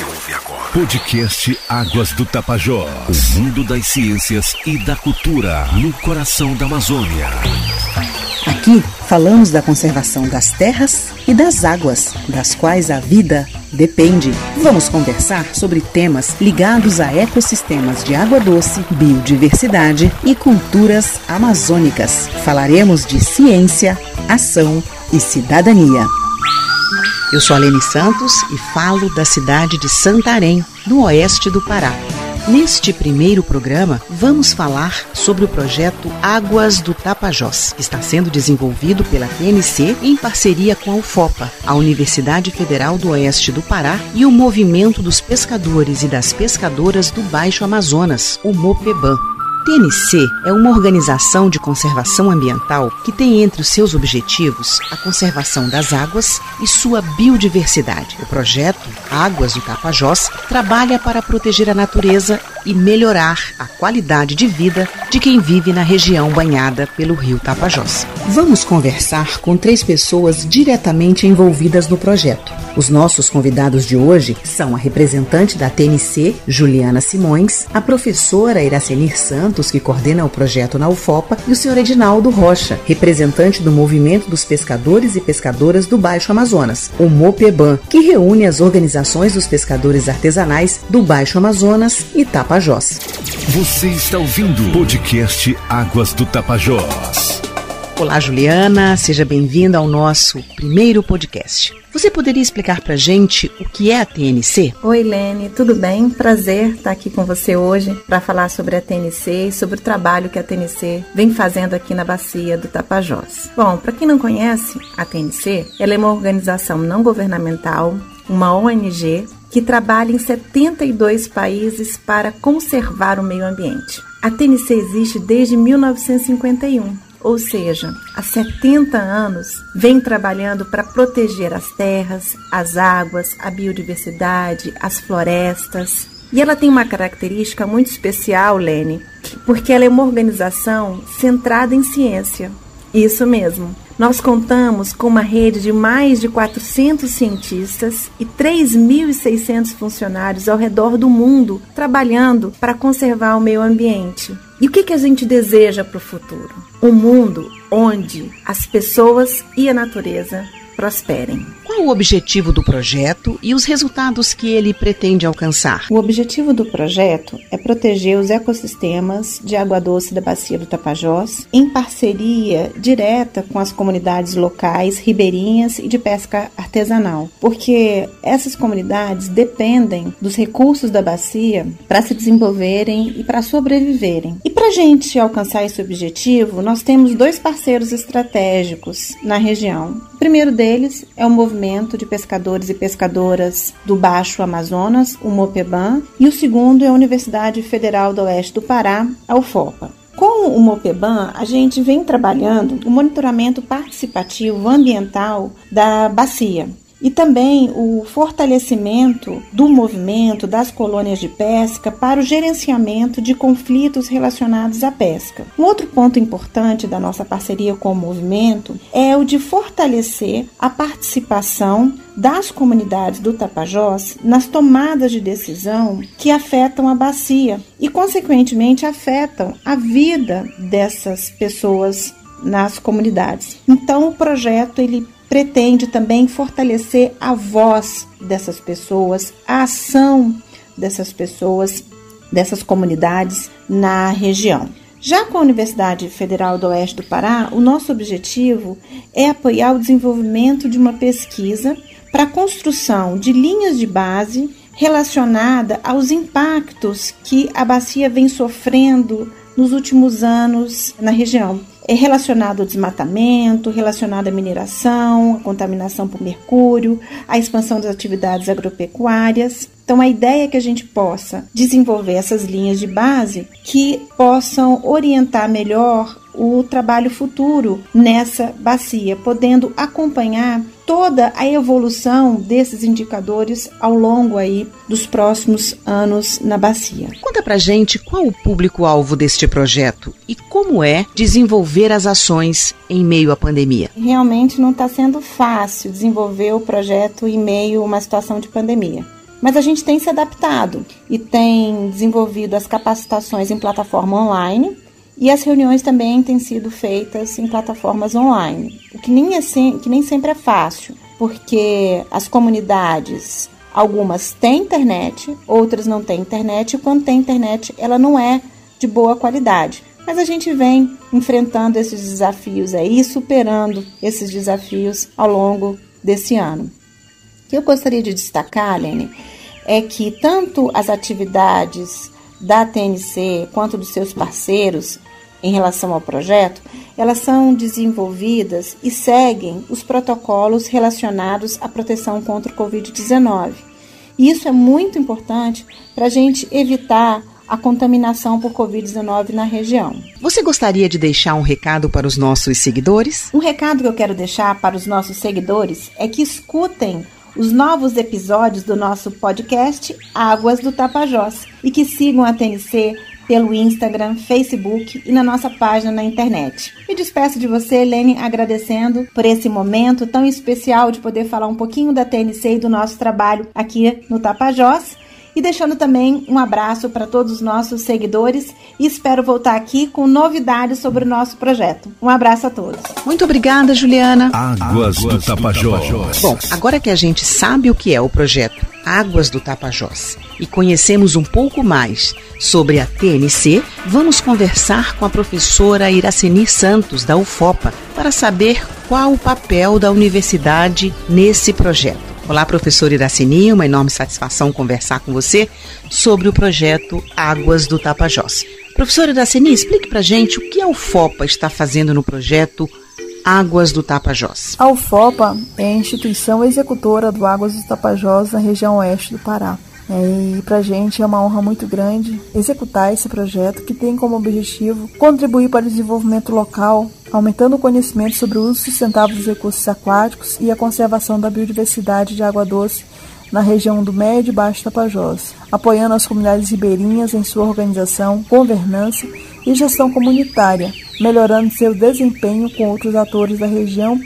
Você ouve agora. Podcast Águas do Tapajós. O mundo das ciências e da cultura no coração da Amazônia. Aqui falamos da conservação das terras e das águas, das quais a vida depende. Vamos conversar sobre temas ligados a ecossistemas de água doce, biodiversidade e culturas amazônicas. Falaremos de ciência, ação e cidadania. Eu sou a Lene Santos e falo da cidade de Santarém, no oeste do Pará. Neste primeiro programa, vamos falar sobre o projeto Águas do Tapajós, que está sendo desenvolvido pela TNC em parceria com a UFOPA, a Universidade Federal do Oeste do Pará e o Movimento dos Pescadores e das Pescadoras do Baixo Amazonas, o MOPEBAN. TNC é uma organização de conservação ambiental que tem entre os seus objetivos a conservação das águas e sua biodiversidade. O projeto Águas do Tapajós trabalha para proteger a natureza e melhorar a qualidade de vida de quem vive na região banhada pelo rio Tapajós. Vamos conversar com três pessoas diretamente envolvidas no projeto. Os nossos convidados de hoje são a representante da TNC, Juliana Simões, a professora Iracenir Santos, que coordena o projeto na UFOPA, e o senhor Edinaldo Rocha, representante do Movimento dos Pescadores e Pescadoras do Baixo Amazonas, o MOPEBAN, que reúne as organizações dos pescadores artesanais do Baixo Amazonas e Tapajós. Você está ouvindo o podcast Águas do Tapajós. Olá, Juliana, seja bem-vinda ao nosso primeiro podcast. Você poderia explicar pra gente o que é a TNC? Oi, Lene, tudo bem? Prazer estar aqui com você hoje para falar sobre a TNC e sobre o trabalho que a TNC vem fazendo aqui na bacia do Tapajós. Bom, para quem não conhece, a TNC ela é uma organização não governamental, uma ONG que trabalha em 72 países para conservar o meio ambiente. A TNC existe desde 1951 ou seja, há 70 anos, vem trabalhando para proteger as terras, as águas, a biodiversidade, as florestas. E ela tem uma característica muito especial, Lene, porque ela é uma organização centrada em ciência. Isso mesmo. Nós contamos com uma rede de mais de 400 cientistas e 3.600 funcionários ao redor do mundo trabalhando para conservar o meio ambiente. E o que, que a gente deseja para o futuro? Um mundo onde as pessoas e a natureza prosperem. Qual o objetivo do projeto e os resultados que ele pretende alcançar? O objetivo do projeto é proteger os ecossistemas de água doce da Bacia do Tapajós, em parceria direta com as comunidades locais, ribeirinhas e de pesca artesanal, porque essas comunidades dependem dos recursos da bacia para se desenvolverem e para sobreviverem. E para a gente alcançar esse objetivo, nós temos dois parceiros estratégicos na região. O primeiro deles é o movimento de pescadores e pescadoras do Baixo Amazonas, o MOPEBAN, e o segundo é a Universidade Federal do Oeste do Pará, a UFOPA. Com o MOPEBAN, a gente vem trabalhando o monitoramento participativo ambiental da bacia e também o fortalecimento do movimento das colônias de pesca para o gerenciamento de conflitos relacionados à pesca. Um outro ponto importante da nossa parceria com o movimento é o de fortalecer a participação das comunidades do Tapajós nas tomadas de decisão que afetam a bacia e, consequentemente, afetam a vida dessas pessoas nas comunidades. Então, o projeto ele pretende também fortalecer a voz dessas pessoas, a ação dessas pessoas, dessas comunidades na região. Já com a Universidade Federal do Oeste do Pará, o nosso objetivo é apoiar o desenvolvimento de uma pesquisa para a construção de linhas de base relacionada aos impactos que a bacia vem sofrendo nos últimos anos na região é relacionado ao desmatamento, relacionado à mineração, à contaminação por mercúrio, à expansão das atividades agropecuárias. Então, a ideia é que a gente possa desenvolver essas linhas de base que possam orientar melhor o trabalho futuro nessa bacia, podendo acompanhar toda a evolução desses indicadores ao longo aí dos próximos anos na bacia. Conta pra gente qual o público-alvo deste projeto e como é desenvolver as ações em meio à pandemia. Realmente não está sendo fácil desenvolver o projeto em meio a uma situação de pandemia. Mas a gente tem se adaptado e tem desenvolvido as capacitações em plataforma online e as reuniões também têm sido feitas em plataformas online, o que nem, é que nem sempre é fácil, porque as comunidades, algumas têm internet, outras não têm internet, e quando tem internet, ela não é de boa qualidade. Mas a gente vem enfrentando esses desafios aí, superando esses desafios ao longo desse ano. O que eu gostaria de destacar, Lene, é que tanto as atividades da TNC quanto dos seus parceiros em relação ao projeto, elas são desenvolvidas e seguem os protocolos relacionados à proteção contra o Covid-19. E isso é muito importante para a gente evitar a contaminação por Covid-19 na região. Você gostaria de deixar um recado para os nossos seguidores? Um recado que eu quero deixar para os nossos seguidores é que escutem os novos episódios do nosso podcast Águas do Tapajós e que sigam a TNC pelo Instagram, Facebook e na nossa página na internet. Me despeço de você, Helene, agradecendo por esse momento tão especial de poder falar um pouquinho da TNC e do nosso trabalho aqui no Tapajós e deixando também um abraço para todos os nossos seguidores e espero voltar aqui com novidades sobre o nosso projeto. Um abraço a todos. Muito obrigada, Juliana. Águas do Tapajós. Bom, agora que a gente sabe o que é o projeto Águas do Tapajós e conhecemos um pouco mais sobre a TNC, vamos conversar com a professora Iraceni Santos, da UFOPA, para saber qual o papel da universidade nesse projeto. Olá, professor Iraceni, uma enorme satisfação conversar com você sobre o projeto Águas do Tapajós. Professor Iraceni, explique para gente o que a UFOPA está fazendo no projeto Águas do Tapajós. A UFOPA é a instituição executora do Águas do Tapajós na região oeste do Pará. É, e para a gente é uma honra muito grande executar esse projeto que tem como objetivo contribuir para o desenvolvimento local, aumentando o conhecimento sobre o uso sustentável dos recursos aquáticos e a conservação da biodiversidade de água doce na região do Médio e Baixo Tapajós, apoiando as comunidades ribeirinhas em sua organização, governança e gestão comunitária, melhorando seu desempenho com outros atores da região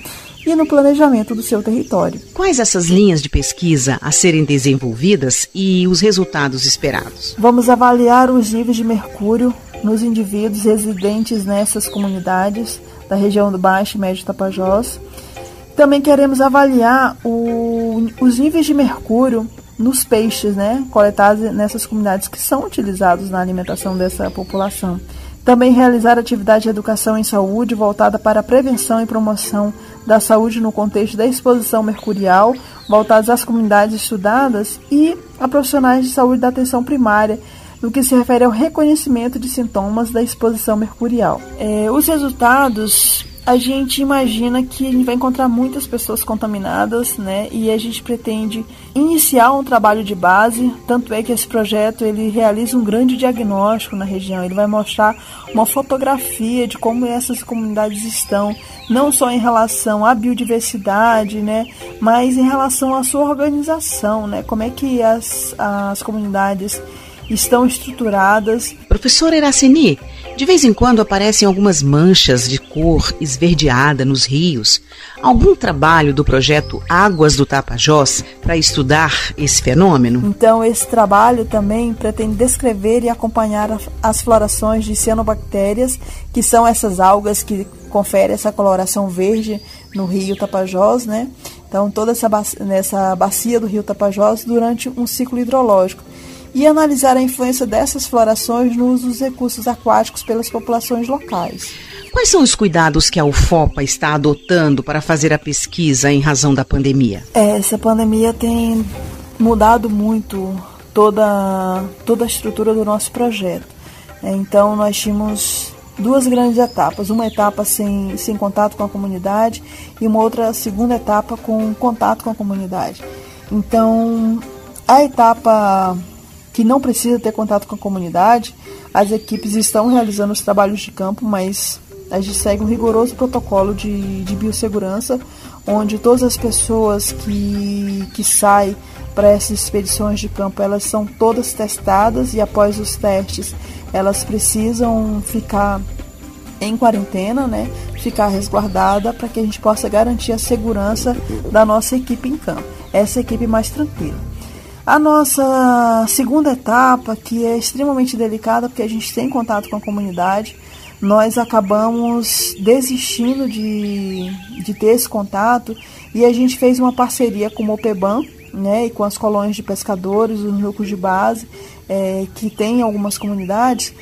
e no planejamento do seu território. Quais essas linhas de pesquisa a serem desenvolvidas e os resultados esperados? Vamos avaliar os níveis de mercúrio nos indivíduos residentes nessas comunidades da região do Baixo e Médio Tapajós. Também queremos avaliar o, os níveis de mercúrio nos peixes, né, coletados nessas comunidades que são utilizados na alimentação dessa população. Também realizar atividade de educação em saúde voltada para a prevenção e promoção da saúde no contexto da exposição mercurial, voltados às comunidades estudadas e a profissionais de saúde da atenção primária, no que se refere ao reconhecimento de sintomas da exposição mercurial. É, os resultados a gente imagina que a gente vai encontrar muitas pessoas contaminadas, né? E a gente pretende iniciar um trabalho de base, tanto é que esse projeto ele realiza um grande diagnóstico na região. Ele vai mostrar uma fotografia de como essas comunidades estão, não só em relação à biodiversidade, né? Mas em relação à sua organização, né? Como é que as, as comunidades estão estruturadas. Professora Iracini, de vez em quando aparecem algumas manchas de cor esverdeada nos rios. Algum trabalho do projeto Águas do Tapajós para estudar esse fenômeno? Então, esse trabalho também pretende descrever e acompanhar as florações de cianobactérias, que são essas algas que conferem essa coloração verde no rio Tapajós, né? Então, toda essa bacia, nessa bacia do rio Tapajós durante um ciclo hidrológico e analisar a influência dessas florações no uso dos recursos aquáticos pelas populações locais. Quais são os cuidados que a UFOPA está adotando para fazer a pesquisa em razão da pandemia? É, essa pandemia tem mudado muito toda, toda a estrutura do nosso projeto. É, então, nós tínhamos duas grandes etapas: uma etapa sem, sem contato com a comunidade e uma outra segunda etapa com contato com a comunidade. Então, a etapa que não precisa ter contato com a comunidade, as equipes estão realizando os trabalhos de campo, mas a gente segue um rigoroso protocolo de, de biossegurança, onde todas as pessoas que, que saem para essas expedições de campo, elas são todas testadas e após os testes, elas precisam ficar em quarentena, né? Ficar resguardada para que a gente possa garantir a segurança da nossa equipe em campo. Essa equipe mais tranquila. A nossa segunda etapa, que é extremamente delicada, porque a gente tem contato com a comunidade, nós acabamos desistindo de, de ter esse contato e a gente fez uma parceria com o Mopeban né, e com as colônias de pescadores, os núcleos de base, é, que tem algumas comunidades,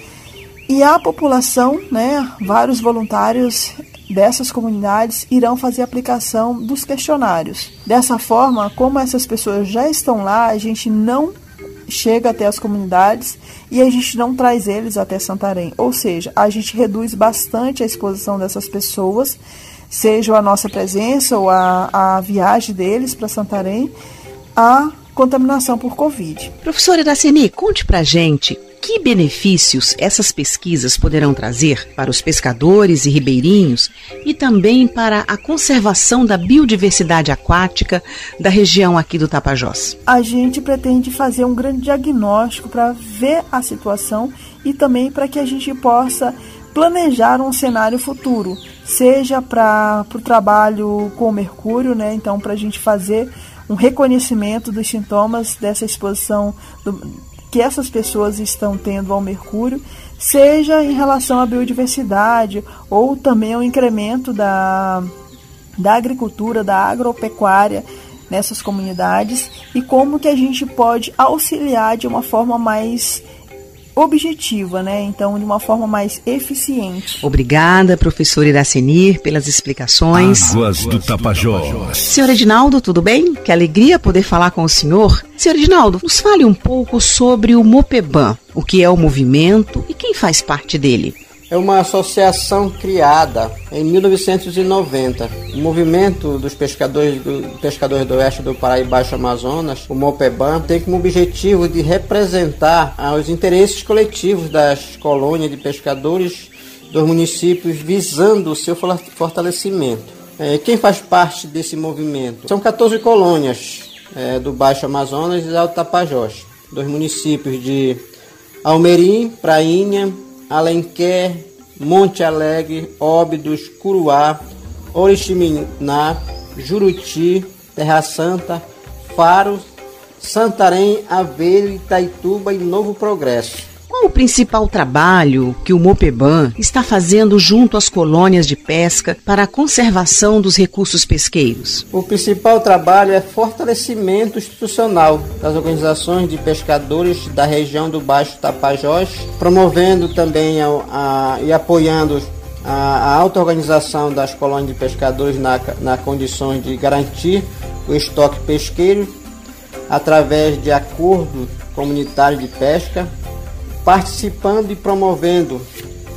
e a população, né, vários voluntários dessas comunidades irão fazer aplicação dos questionários. Dessa forma, como essas pessoas já estão lá, a gente não chega até as comunidades e a gente não traz eles até Santarém. Ou seja, a gente reduz bastante a exposição dessas pessoas, seja a nossa presença ou a, a viagem deles para Santarém, a contaminação por Covid. Professora Iracemi, conte pra gente que benefícios essas pesquisas poderão trazer para os pescadores e ribeirinhos e também para a conservação da biodiversidade aquática da região aqui do Tapajós? A gente pretende fazer um grande diagnóstico para ver a situação e também para que a gente possa planejar um cenário futuro, seja para o trabalho com o mercúrio, né? Então, para a gente fazer um reconhecimento dos sintomas dessa exposição do, que essas pessoas estão tendo ao mercúrio, seja em relação à biodiversidade ou também ao incremento da, da agricultura, da agropecuária nessas comunidades e como que a gente pode auxiliar de uma forma mais objetiva, né? Então, de uma forma mais eficiente. Obrigada, professor Iracenir, pelas explicações. Águas do Tapajós. Senhor Edinaldo, tudo bem? Que alegria poder falar com o senhor. Senhor Edinaldo, nos fale um pouco sobre o Mopeban, o que é o movimento e quem faz parte dele é uma associação criada em 1990. O movimento dos pescadores do, pescadores do oeste do Pará e Baixo Amazonas, o MOPEBAN, tem como objetivo de representar os interesses coletivos das colônias de pescadores dos municípios visando o seu fortalecimento. É, quem faz parte desse movimento? São 14 colônias é, do Baixo Amazonas e do Tapajós, dos municípios de Almerim, Prainha, Alenquer, Monte Alegre, Óbidos, Curuá, Oriximiná, Juruti, Terra Santa, Faro, Santarém, Aveiro, Itaituba e Novo Progresso. Qual o principal trabalho que o Mopeban está fazendo junto às colônias de pesca para a conservação dos recursos pesqueiros? O principal trabalho é fortalecimento institucional das organizações de pescadores da região do Baixo Tapajós, promovendo também a, a, e apoiando a, a auto-organização das colônias de pescadores na, na condições de garantir o estoque pesqueiro através de acordo comunitário de pesca, participando e promovendo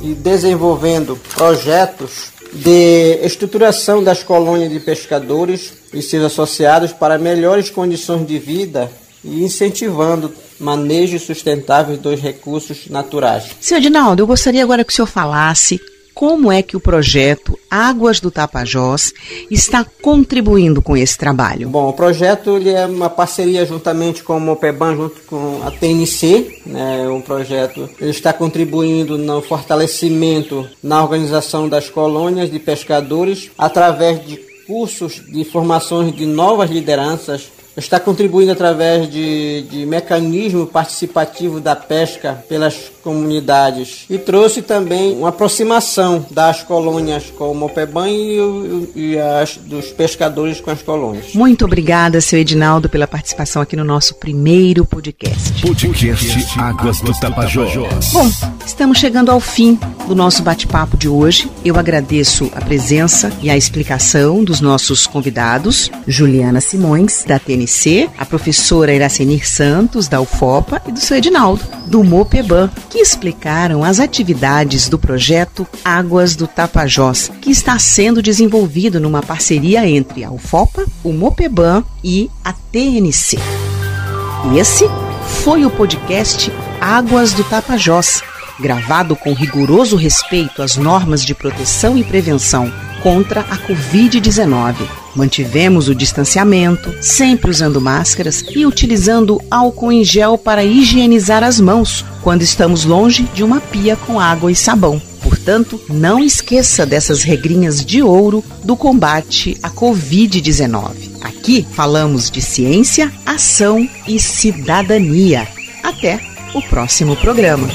e desenvolvendo projetos de estruturação das colônias de pescadores e seus associados para melhores condições de vida e incentivando manejo sustentável dos recursos naturais. Senhor Dinaldo, eu gostaria agora que o senhor falasse como é que o projeto Águas do Tapajós está contribuindo com esse trabalho? Bom, o projeto ele é uma parceria juntamente com o Mopeban, junto com a TNC, né, um projeto ele está contribuindo no fortalecimento na organização das colônias de pescadores através de cursos de formações de novas lideranças está contribuindo através de, de mecanismo participativo da pesca pelas comunidades e trouxe também uma aproximação das colônias com o Mopeban e, e as, dos pescadores com as colônias. Muito obrigada, seu Edinaldo, pela participação aqui no nosso primeiro podcast. Podcast Águas do Tapajós. Bom, estamos chegando ao fim do nosso bate-papo de hoje. Eu agradeço a presença e a explicação dos nossos convidados, Juliana Simões, da A professora Iracenir Santos, da UFOPA, e do seu Edinaldo, do MOPEBAN, que explicaram as atividades do projeto Águas do Tapajós, que está sendo desenvolvido numa parceria entre a UFOPA, o MOPEBAN e a TNC. Esse foi o podcast Águas do Tapajós, gravado com rigoroso respeito às normas de proteção e prevenção contra a Covid-19. Mantivemos o distanciamento, sempre usando máscaras e utilizando álcool em gel para higienizar as mãos quando estamos longe de uma pia com água e sabão. Portanto, não esqueça dessas regrinhas de ouro do combate à Covid-19. Aqui falamos de ciência, ação e cidadania. Até o próximo programa.